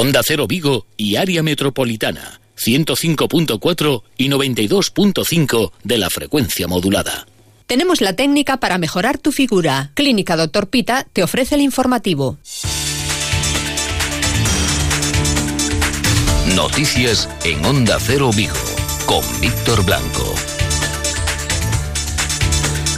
Onda Cero Vigo y área metropolitana, 105.4 y 92.5 de la frecuencia modulada. Tenemos la técnica para mejorar tu figura. Clínica Doctor Pita te ofrece el informativo. Noticias en Onda Cero Vigo con Víctor Blanco.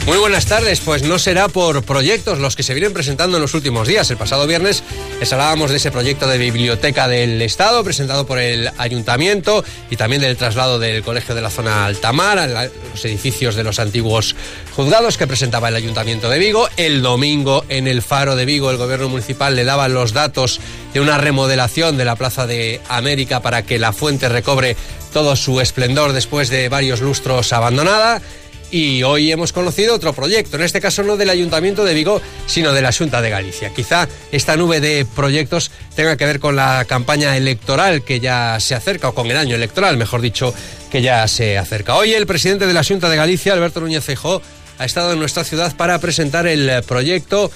Muy buenas tardes, pues no será por proyectos los que se vienen presentando en los últimos días. El pasado viernes les hablábamos de ese proyecto de biblioteca del Estado presentado por el Ayuntamiento y también del traslado del Colegio de la Zona Altamar a los edificios de los antiguos juzgados que presentaba el Ayuntamiento de Vigo. El domingo en el Faro de Vigo el Gobierno Municipal le daba los datos de una remodelación de la Plaza de América para que la fuente recobre todo su esplendor después de varios lustros abandonada y hoy hemos conocido otro proyecto, en este caso no del Ayuntamiento de Vigo, sino de la Junta de Galicia. Quizá esta nube de proyectos tenga que ver con la campaña electoral que ya se acerca, o con el año electoral, mejor dicho, que ya se acerca. Hoy el presidente de la Junta de Galicia, Alberto Núñez Feijóo, ha estado en nuestra ciudad para presentar el proyecto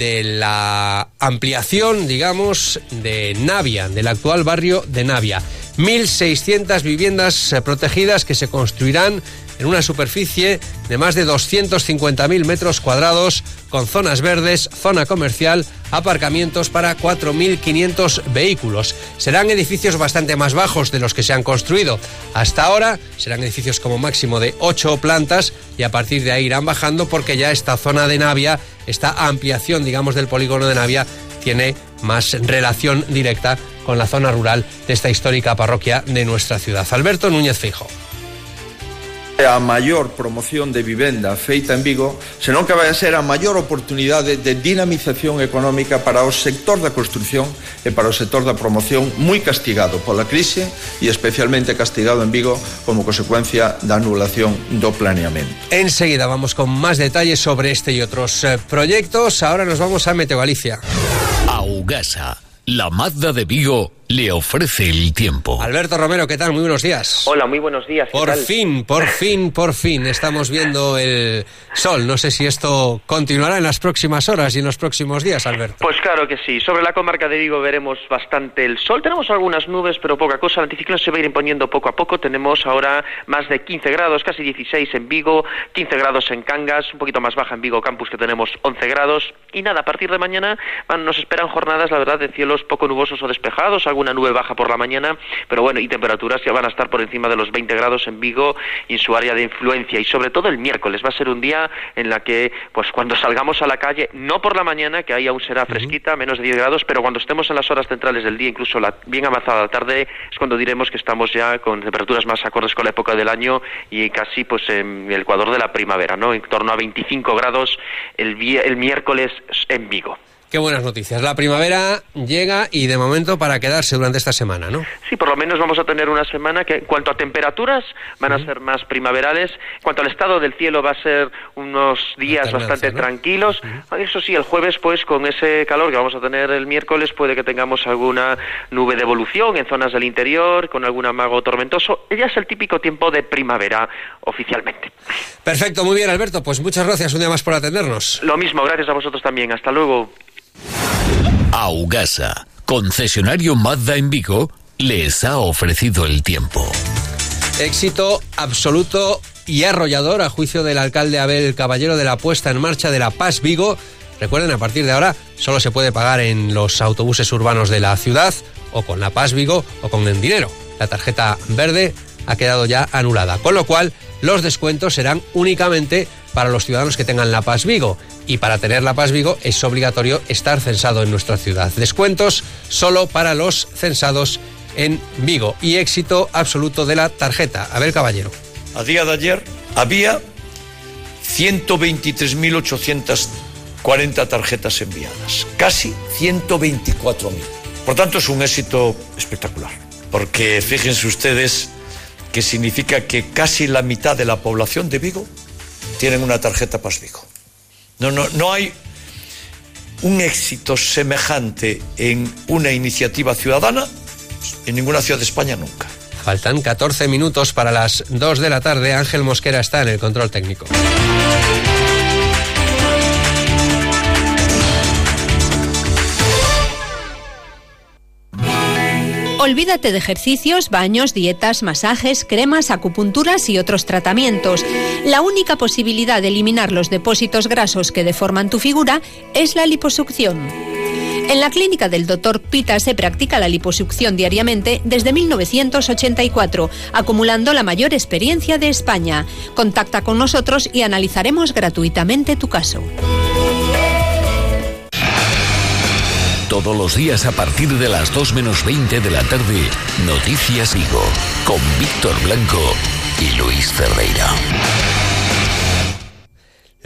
de la ampliación, digamos, de Navia, del actual barrio de Navia. 1.600 viviendas protegidas que se construirán en una superficie de más de 250.000 metros cuadrados, con zonas verdes, zona comercial, aparcamientos para 4.500 vehículos. Serán edificios bastante más bajos de los que se han construido. Hasta ahora serán edificios como máximo de 8 plantas y a partir de ahí irán bajando porque ya esta zona de Navia, esta ampliación, digamos, del polígono de Navia, tiene más relación directa con la zona rural de esta histórica parroquia de nuestra ciudad. Alberto Núñez Fijo. a maior promoción de vivenda feita en Vigo, senón que vai a ser a maior oportunidade de dinamización económica para o sector da construcción e para o sector da promoción moi castigado pola crise e especialmente castigado en Vigo como consecuencia da anulación do planeamento. Enseguida vamos con máis detalles sobre este e outros eh, proyectos. Ahora nos vamos a Meteo Galicia. Augasa la Mazda de Vigo le ofrece el tiempo. Alberto Romero, ¿qué tal? Muy buenos días. Hola, muy buenos días. ¿qué Por tal? fin, por fin, por fin estamos viendo el sol. No sé si esto continuará en las próximas horas y en los próximos días, Alberto. Pues claro que sí. Sobre la comarca de Vigo veremos bastante el sol. Tenemos algunas nubes, pero poca cosa. El anticiclón se va a ir imponiendo poco a poco. Tenemos ahora más de 15 grados, casi 16 en Vigo, 15 grados en Cangas, un poquito más baja en Vigo Campus, que tenemos 11 grados. Y nada, a partir de mañana nos esperan jornadas, la verdad, de cielos poco nubosos o despejados, alguna nube baja por la mañana, pero bueno, y temperaturas ya van a estar por encima de los 20 grados en Vigo y en su área de influencia. Y sobre todo el miércoles va a ser un día en la que, pues cuando salgamos a la calle, no por la mañana, que ahí aún será fresquita, menos de 10 grados, pero cuando estemos en las horas centrales del día, incluso la, bien avanzada la tarde, es cuando diremos que estamos ya con temperaturas más acordes con la época del año y casi pues en el ecuador de la primavera, ¿no? En torno a 25 grados el, el miércoles en Vigo. Qué buenas noticias. La primavera llega y de momento para quedarse durante esta semana, ¿no? Sí, por lo menos vamos a tener una semana que, en cuanto a temperaturas, van a ser más primaverales. En cuanto al estado del cielo, va a ser unos días bastante ¿no? tranquilos. Eso sí, el jueves, pues, con ese calor que vamos a tener el miércoles, puede que tengamos alguna nube de evolución en zonas del interior, con algún amago tormentoso. Ya es el típico tiempo de primavera, oficialmente. Perfecto, muy bien, Alberto. Pues muchas gracias un día más por atendernos. Lo mismo, gracias a vosotros también. Hasta luego. Augasa, concesionario Mazda en Vigo, les ha ofrecido el tiempo. Éxito absoluto y arrollador a juicio del alcalde Abel Caballero de la puesta en marcha de la Paz Vigo. Recuerden, a partir de ahora solo se puede pagar en los autobuses urbanos de la ciudad o con la Paz Vigo o con el dinero. La tarjeta verde ha quedado ya anulada, con lo cual los descuentos serán únicamente para los ciudadanos que tengan la Paz Vigo. Y para tener la Paz Vigo es obligatorio estar censado en nuestra ciudad. Descuentos solo para los censados en Vigo. Y éxito absoluto de la tarjeta. Abel Caballero. A día de ayer había 123.840 tarjetas enviadas, casi 124.000. Por tanto, es un éxito espectacular, porque fíjense ustedes que significa que casi la mitad de la población de Vigo tienen una tarjeta Paz Vigo. No, no, no hay un éxito semejante en una iniciativa ciudadana en ninguna ciudad de España nunca. Faltan 14 minutos para las 2 de la tarde. Ángel Mosquera está en el control técnico. Olvídate de ejercicios, baños, dietas, masajes, cremas, acupunturas y otros tratamientos. La única posibilidad de eliminar los depósitos grasos que deforman tu figura es la liposucción. En la clínica del Dr. Pita se practica la liposucción diariamente desde 1984, acumulando la mayor experiencia de España. Contacta con nosotros y analizaremos gratuitamente tu caso. Todos los días a partir de las 2 menos 20 de la tarde, Noticias Vigo, con Víctor Blanco y Luis Cerdeira.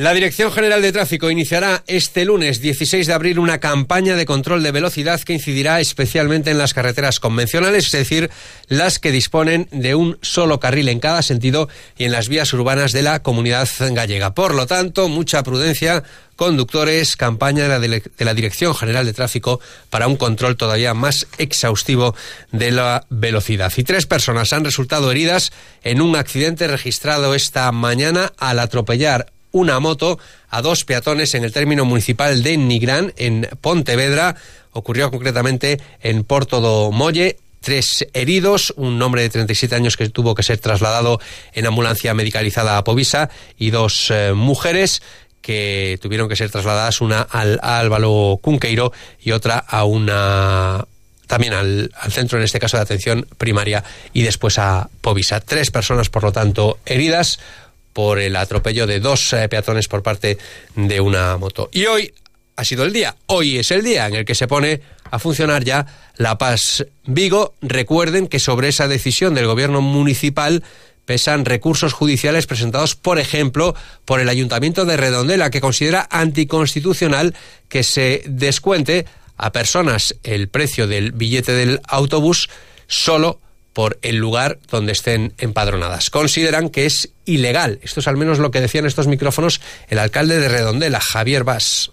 La Dirección General de Tráfico iniciará este lunes 16 de abril una campaña de control de velocidad que incidirá especialmente en las carreteras convencionales, es decir, las que disponen de un solo carril en cada sentido y en las vías urbanas de la comunidad gallega. Por lo tanto, mucha prudencia conductores, campaña de la, Dirección General de Tráfico para un control todavía más exhaustivo de la velocidad. Y tres personas han resultado heridas en un accidente registrado esta mañana al atropellar una moto a dos peatones en el término municipal de Nigrán, en Pontevedra. Ocurrió concretamente en Porto do Molle. Tres heridos, un hombre de 37 años que tuvo que ser trasladado en ambulancia medicalizada a Povisa y dos eh, mujeres que tuvieron que ser trasladadas, una al Álvaro Cunqueiro y otra a una también al, al, centro, en este caso de atención primaria, y después a Povisa. Tres personas, por lo tanto, heridas, por el atropello de dos eh, peatones por parte de una moto. Y hoy ha sido el día, hoy es el día en el que se pone a funcionar ya La Paz Vigo. Recuerden que sobre esa decisión del gobierno municipal pesan recursos judiciales presentados, por ejemplo, por el Ayuntamiento de Redondela, que considera anticonstitucional que se descuente a personas el precio del billete del autobús solo por el lugar donde estén empadronadas. Consideran que es ilegal. Esto es al menos lo que decían estos micrófonos el alcalde de Redondela, Javier Vaz.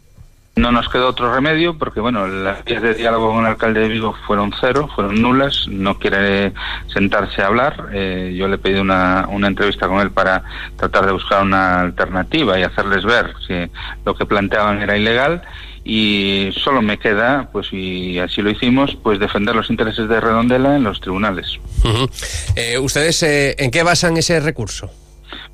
No nos quedó otro remedio porque, bueno, las vías de diálogo con el alcalde de Vigo fueron cero, fueron nulas, no quiere sentarse a hablar. Eh, yo le he pedido una, una entrevista con él para tratar de buscar una alternativa y hacerles ver si lo que planteaban era ilegal y solo me queda, pues y así lo hicimos, pues defender los intereses de Redondela en los tribunales. Eh, ¿Ustedes eh, en qué basan ese recurso?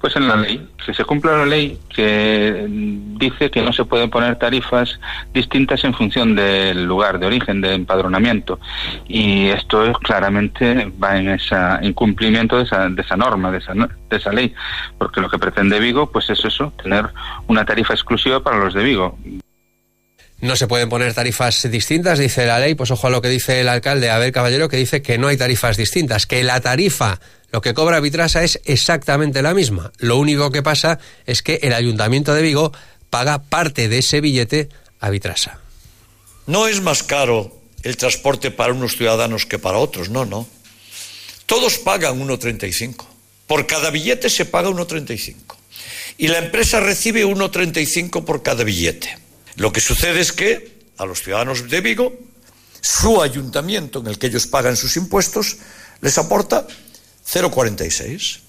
Pues en la ley, que se cumpla la ley que dice que no se pueden poner tarifas distintas en función del lugar de origen, de empadronamiento. Y esto es, claramente va en ese incumplimiento de esa, de esa norma, de esa, de esa ley, porque lo que pretende Vigo pues es eso, tener una tarifa exclusiva para los de Vigo. No se pueden poner tarifas distintas, dice la ley, pues ojo a lo que dice el alcalde Abel Caballero, que dice que no hay tarifas distintas, que la tarifa, lo que cobra Vitrasa es exactamente la misma. Lo único que pasa es que el Ayuntamiento de Vigo paga parte de ese billete a Vitrasa. No es más caro el transporte para unos ciudadanos que para otros, no, no. Todos pagan 1,35. Por cada billete se paga 1,35. Y la empresa recibe 1,35 por cada billete. Lo que sucede es que a los ciudadanos de Vigo, su ayuntamiento, en el que ellos pagan sus impuestos, les aporta 0,46.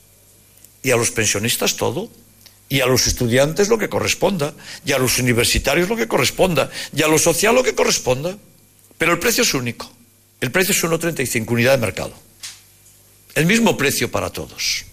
Y a los pensionistas todo. Y a los estudiantes lo que corresponda. Y a los universitarios lo que corresponda. Y a lo social lo que corresponda. Pero el precio es único. El precio es 1,35, unidad de mercado. El mismo precio para todos.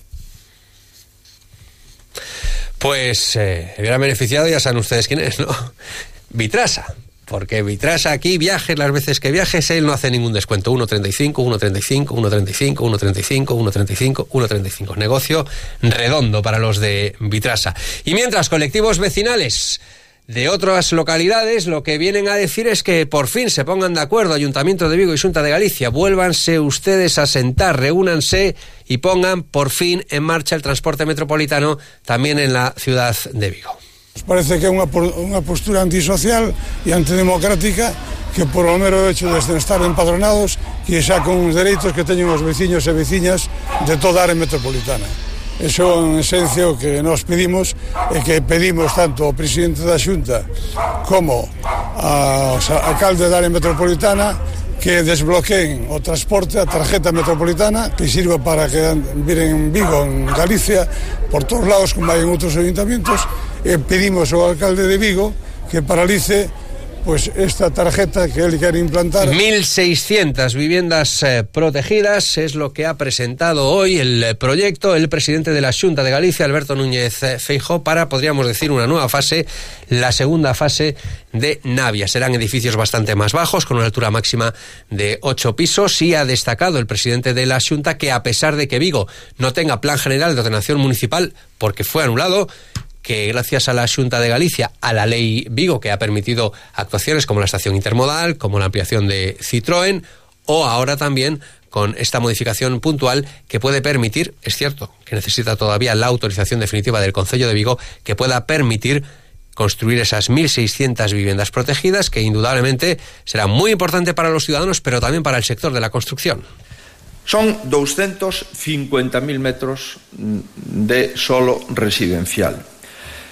Pues eh, hubiera beneficiado, ya saben ustedes quién es, ¿no? Vitrasa. Porque Vitrasa aquí, viajes las veces que viajes, él no hace ningún descuento. 1,35, 1,35, 1,35, 1,35, 1,35, 1,35. Negocio redondo para los de Vitrasa. Y mientras, colectivos vecinales de otras localidades lo que vienen a decir es que por fin se pongan de acuerdo Ayuntamiento de Vigo y Junta de Galicia, vuélvanse ustedes a sentar, reúnanse y pongan por fin en marcha el transporte metropolitano también en la ciudad de Vigo. Nos parece que é unha, unha postura antisocial e antidemocrática que por o mero hecho de estar empadronados que xa con os dereitos que teñen os veciños e veciñas de toda área metropolitana. Eso en esencia o que nos pedimos e que pedimos tanto ao presidente da Xunta como ao alcalde da área metropolitana que desbloqueen o transporte, a tarjeta metropolitana, que sirva para que viren en Vigo, en Galicia, por todos lados, como hai en outros ayuntamientos, e pedimos ao alcalde de Vigo que paralice pues esta tarjeta que él quiere implantar. 1.600 viviendas eh, protegidas es lo que ha presentado hoy el eh, proyecto el presidente de la Junta de Galicia, Alberto Núñez eh, Feijó, para, podríamos decir, una nueva fase, la segunda fase de Navia. Serán edificios bastante más bajos, con una altura máxima de 8 pisos, y ha destacado el presidente de la Junta que, a pesar de que Vigo no tenga plan general de ordenación municipal porque fue anulado, que gracias a la Junta de Galicia, a la ley Vigo, que ha permitido actuaciones como la estación intermodal, como la ampliación de Citroën, o ahora también con esta modificación puntual que puede permitir, es cierto, que necesita todavía la autorización definitiva del Concello de Vigo, que pueda permitir construir esas 1.600 viviendas protegidas, que indudablemente será muy importante para los ciudadanos, pero también para el sector de la construcción. Son 250.000 metros de solo residencial.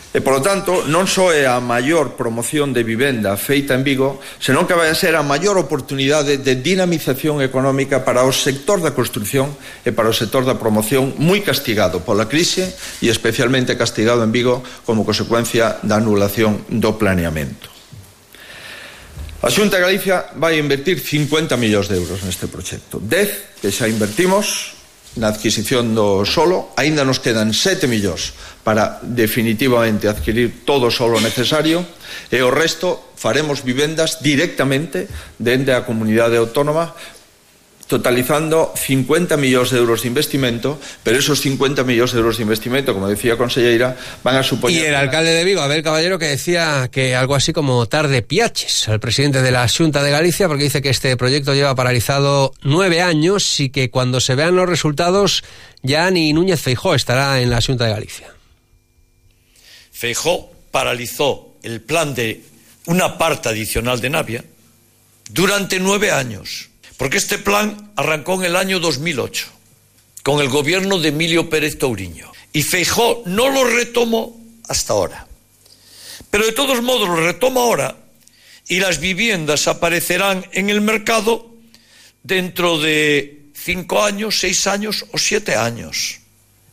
E, polo tanto, non só é a maior promoción de vivenda feita en Vigo, senón que vai a ser a maior oportunidade de dinamización económica para o sector da construcción e para o sector da promoción moi castigado pola crise e especialmente castigado en Vigo como consecuencia da anulación do planeamento. A Xunta de Galicia vai invertir 50 millóns de euros neste proxecto. 10 que xa invertimos na adquisición do solo, aínda nos quedan 7 millóns para definitivamente adquirir todo o solo necesario e o resto faremos vivendas directamente dende a comunidade autónoma totalizando 50 millóns de euros de investimento, pero esos 50 millóns de euros de investimento, como decía conselleira, van a suponer... Y el alcalde de Vigo, Abel Caballero, que decía que algo así como tarde piaches al presidente de la Junta de Galicia, porque dice que este proyecto lleva paralizado nueve años y que cuando se vean los resultados ya ni Núñez Feijó estará en la Junta de Galicia. Feijó paralizó el plan de una parte adicional de Navia durante nueve años porque este plan arrancó en el año 2008, con el gobierno de Emilio Pérez Touriño. Y Feijó no lo retomó hasta ahora. Pero de todos modos lo retoma ahora y las viviendas aparecerán en el mercado dentro de cinco años, seis años o siete años.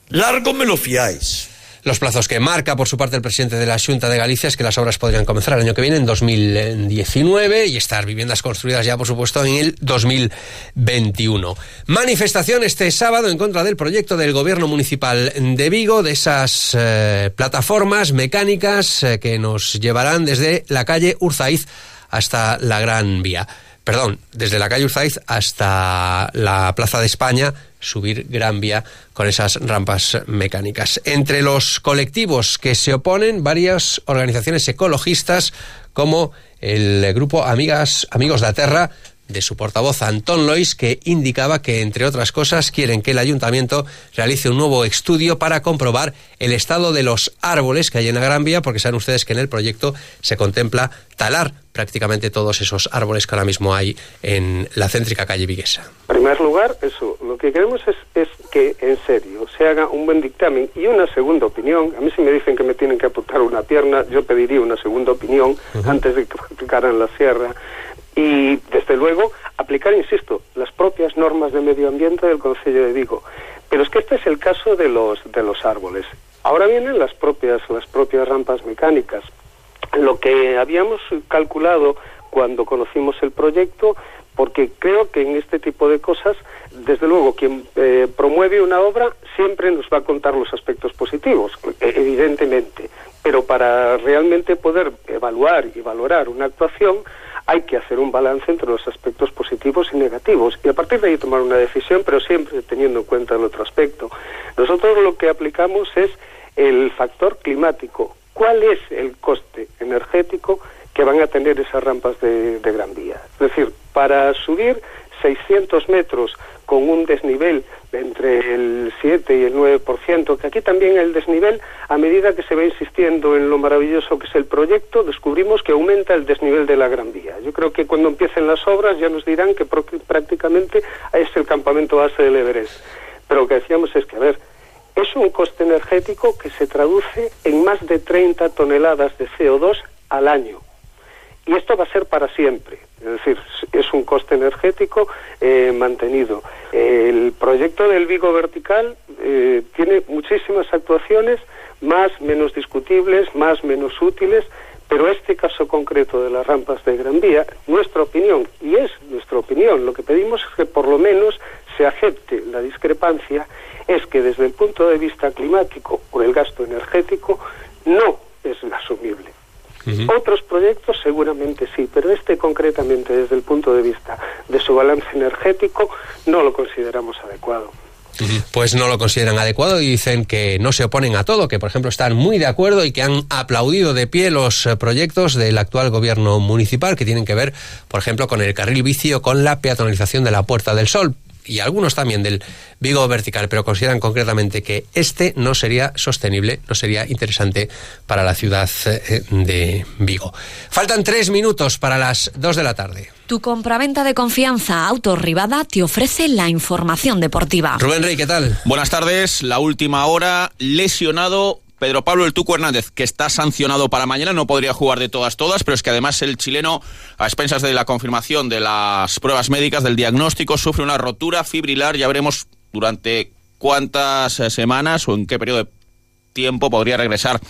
Largo me lo fiáis. Los plazos que marca por su parte el presidente de la Junta de Galicia es que las obras podrían comenzar el año que viene, en 2019, y estar viviendas construidas ya, por supuesto, en el 2021. Manifestación este sábado en contra del proyecto del Gobierno Municipal de Vigo, de esas eh, plataformas mecánicas eh, que nos llevarán desde la calle Urzaiz hasta la Gran Vía perdón, desde la calle Urzaiz hasta la Plaza de España, subir Gran Vía con esas rampas mecánicas. Entre los colectivos que se oponen, varias organizaciones ecologistas como el grupo Amigas, Amigos de la Terra, de su portavoz Antón Lois, que indicaba que, entre otras cosas, quieren que el ayuntamiento realice un nuevo estudio para comprobar el estado de los árboles que hay en la Gran Vía, porque saben ustedes que en el proyecto se contempla talar prácticamente todos esos árboles que ahora mismo hay en la céntrica calle Viguesa. En primer lugar, eso, lo que queremos es, es, que en serio se haga un buen dictamen y una segunda opinión. A mí si me dicen que me tienen que apuntar una pierna, yo pediría una segunda opinión uh -huh. antes de que aplicaran la sierra y, desde luego, aplicar, insisto, las propias normas de medio ambiente del Consejo de Vigo. Pero es que este es el caso de los, de los árboles. Ahora vienen las propias, las propias rampas mecánicas. Lo que habíamos calculado cuando conocimos el proyecto, porque creo que en este tipo de cosas, desde luego, quien eh, promueve una obra siempre nos va a contar los aspectos positivos, evidentemente. Pero para realmente poder evaluar y valorar una actuación, hay que hacer un balance entre los aspectos positivos y negativos y a partir de ahí tomar una decisión, pero siempre teniendo en cuenta el otro aspecto. Nosotros lo que aplicamos es el factor climático. ¿Cuál es el coste energético que van a tener esas rampas de, Gran Vía? Es decir, para subir 600 metros con un desnivel de entre el 7 y el 9%, que aquí también el desnivel, a medida que se va insistiendo en lo maravilloso que es el proyecto, descubrimos que aumenta el desnivel de la Gran Vía. Yo creo que cuando empiecen las obras ya nos dirán que prácticamente es el campamento base del Everest. Pero lo que decíamos es que, a ver, es un coste energético que se traduce en más de 30 toneladas de CO2 al año. Y esto va a ser para siempre. Es decir, es un coste energético eh, mantenido. El proyecto del Vigo Vertical eh, tiene muchísimas actuaciones, más, menos discutibles, más, menos útiles, Pero este caso concreto de las rampas de Gran Vía, nuestra opinión, y es nuestra opinión, lo que pedimos es que por lo menos se acepte la discrepancia, es que desde el punto de vista climático o el gasto energético no es asumible. Otros proyectos seguramente sí, pero este concretamente desde el punto de vista de su balance energético no lo consideramos adecuado. Pues no lo consideran adecuado y dicen que no se oponen a todo, que por ejemplo están muy de acuerdo y que han aplaudido de pie los eh, proyectos del actual gobierno municipal que tienen que ver, por ejemplo, con el carril vicio, con la peatonalización de la Puerta del Sol y algunos también del Vigo vertical, pero consideran concretamente que este no sería sostenible, no sería interesante para la ciudad eh, de Vigo. Faltan tres minutos para las dos de la tarde. Tu compraventa de confianza Autorribada te ofrece la información deportiva. Rubén Rey, ¿qué tal? Buenas tardes. La última hora, lesionado Pedro Pablo El Tuco Hernández, que está sancionado para mañana, no podría jugar de todas, todas, pero es que además el chileno, a expensas de la confirmación de las pruebas médicas, del diagnóstico, sufre una rotura fibrilar. Ya veremos durante cuántas eh, semanas o en qué periodo de tiempo podría regresar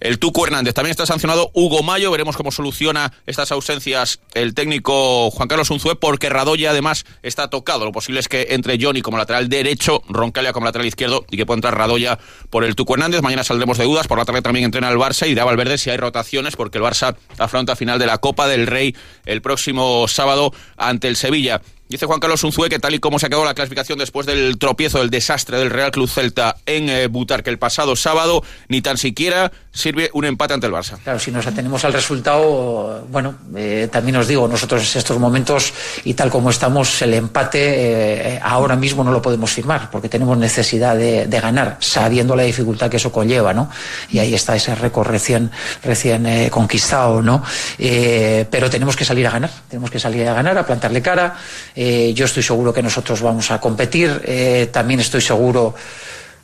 el Tuco Hernández. También está sancionado Hugo Mayo. Veremos cómo soluciona estas ausencias el técnico Juan Carlos Unzué, porque Radoya además está tocado. Lo posible es que entre Johnny como lateral derecho, Roncalia como lateral izquierdo y que pueda entrar Radoya por el Tuco Hernández. Mañana saldremos de dudas. Por la tarde también entrena el Barça y dirá Valverde si hay rotaciones, porque el Barça afronta final de la Copa del Rey el próximo sábado ante el Sevilla. Dice Juan Carlos Unzué que tal y como se ha quedado la clasificación después del tropiezo, del desastre del Real Club Celta en eh, Butarque el pasado sábado, ni tan siquiera sirve un empate ante el Barça. Claro, si nos atenemos al resultado, bueno, eh, también os digo, nosotros en estos momentos y tal como estamos, el empate eh, ahora mismo no lo podemos firmar porque tenemos necesidad de, ganar, sabiendo la dificultad que eso conlleva, ¿no? Y ahí está ese récord recién, recién conquistado, ¿no? pero tenemos que salir a ganar, tenemos que salir a ganar, a plantarle cara. Eh, yo estoy seguro que nosotros vamos a competir. Eh, también estoy seguro,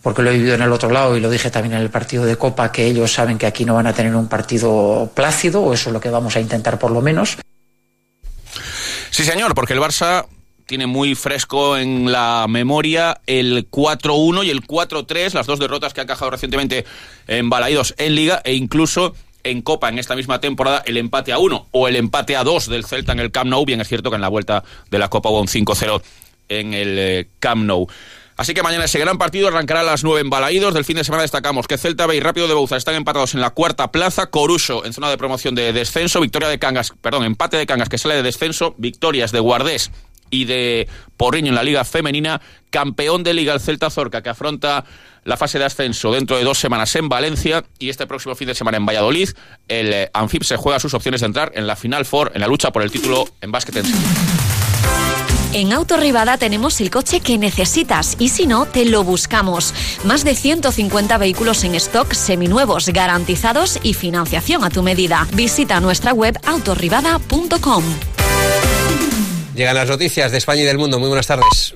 porque lo he vivido en el otro lado y lo dije también en el partido de Copa, que ellos saben que aquí no van a tener un partido plácido, o eso es lo que vamos a intentar por lo menos. Sí, señor, porque el Barça tiene muy fresco en la memoria el 4-1 y el 4-3, las dos derrotas que ha encajado recientemente en Balaídos en Liga e incluso en Copa en esta misma temporada el empate a uno o el empate a dos del Celta en el Camp Nou. Bien es cierto que en la vuelta de la Copa hubo un 5-0 en el eh, Camp Nou. Así que mañana ese gran partido arrancará a las 9 en Balaídos. Del fin de semana destacamos que Celta B y Rápido de Bouza están empatados en la cuarta plaza. Coruso en zona de promoción de descenso. Victoria de Cangas, perdón, empate de Cangas que sale de descenso. Victorias de Guardés y de Porriño en la Liga Femenina. Campeón de Liga el Celta Zorca que afronta la fase de ascenso dentro de dos semanas en Valencia y este próximo fin de semana en Valladolid. El eh, Anfip se juega sus opciones de entrar en la Final Four, en la lucha por el título en básquet en En Autorribada tenemos el coche que necesitas y si no, te lo buscamos. Más de 150 vehículos en stock seminuevos, garantizados y financiación a tu medida. Visita nuestra web autorribada.com. Llegan las noticias de España y del mundo. Muy buenas tardes.